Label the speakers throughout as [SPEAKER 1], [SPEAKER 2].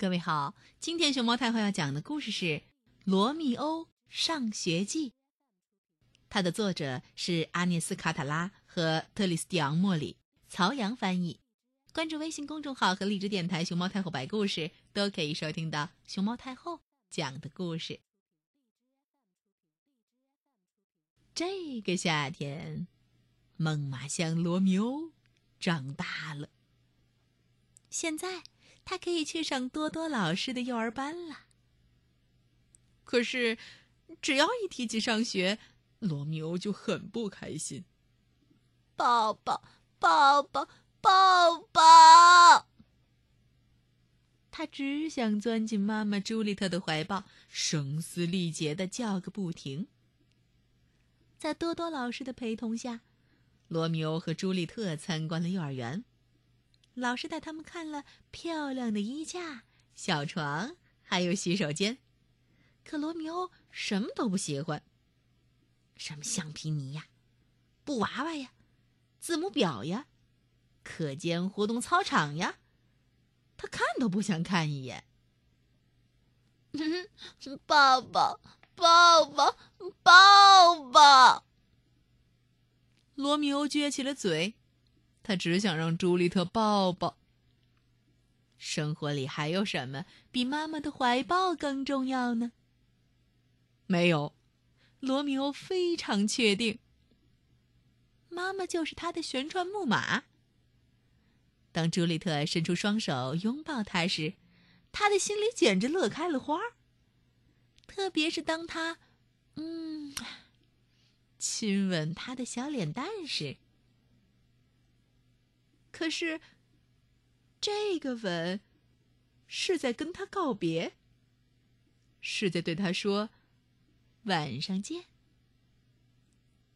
[SPEAKER 1] 各位好，今天熊猫太后要讲的故事是《罗密欧上学记》，它的作者是阿涅斯·卡塔拉和特里斯蒂昂·莫里，曹阳翻译。关注微信公众号和荔枝电台“熊猫太后”摆故事，都可以收听到熊猫太后讲的故事。这个夏天，猛犸象罗密欧长大了，现在。他可以去上多多老师的幼儿班了。可是，只要一提起上学，罗密欧就很不开心。
[SPEAKER 2] 抱抱，抱抱，抱抱！
[SPEAKER 1] 他只想钻进妈妈朱丽特的怀抱，声嘶力竭的叫个不停。在多多老师的陪同下，罗密欧和朱丽特参观了幼儿园。老师带他们看了漂亮的衣架、小床，还有洗手间。可罗密欧什么都不喜欢，什么橡皮泥呀、布娃娃呀、字母表呀、课间活动操场呀，他看都不想看一眼。
[SPEAKER 2] 抱抱，抱抱，抱抱！
[SPEAKER 1] 罗密欧撅起了嘴。他只想让朱丽特抱抱。生活里还有什么比妈妈的怀抱更重要呢？没有，罗密欧非常确定，妈妈就是他的旋转木马。当朱丽特伸出双手拥抱他时，他的心里简直乐开了花。特别是当他，嗯，亲吻他的小脸蛋时。可是，这个吻是在跟他告别，是在对他说“晚上见”。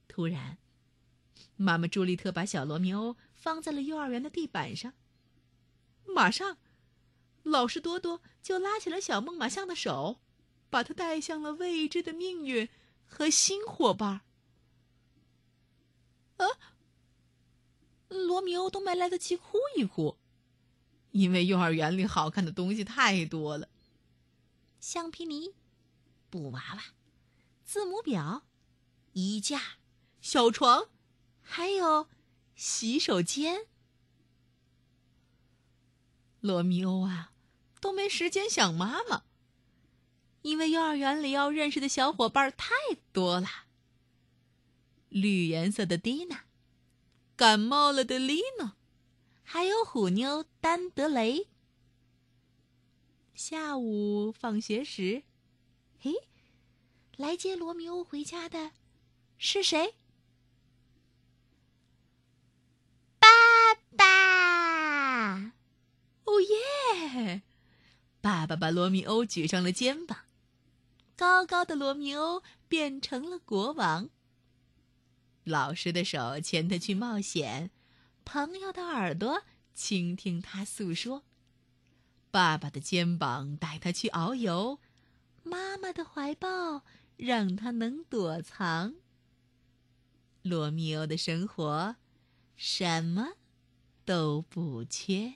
[SPEAKER 1] 突然，妈妈朱丽特把小罗密欧放在了幼儿园的地板上。马上，老师多多就拉起了小猛犸象的手，把他带向了未知的命运和新伙伴。啊！罗密欧都没来得及哭一哭，因为幼儿园里好看的东西太多了：橡皮泥、布娃娃、字母表、衣架、小床，还有洗手间。罗密欧啊，都没时间想妈妈，因为幼儿园里要认识的小伙伴太多了。绿颜色的蒂娜。感冒了的丽娜，还有虎妞丹德雷。下午放学时，嘿，来接罗密欧回家的是谁？
[SPEAKER 2] 爸爸！
[SPEAKER 1] 哦耶！爸爸把罗密欧举上了肩膀，高高的罗密欧变成了国王。老师的手牵他去冒险，朋友的耳朵倾听他诉说，爸爸的肩膀带他去遨游，妈妈的怀抱让他能躲藏。罗密欧的生活，什么都不缺。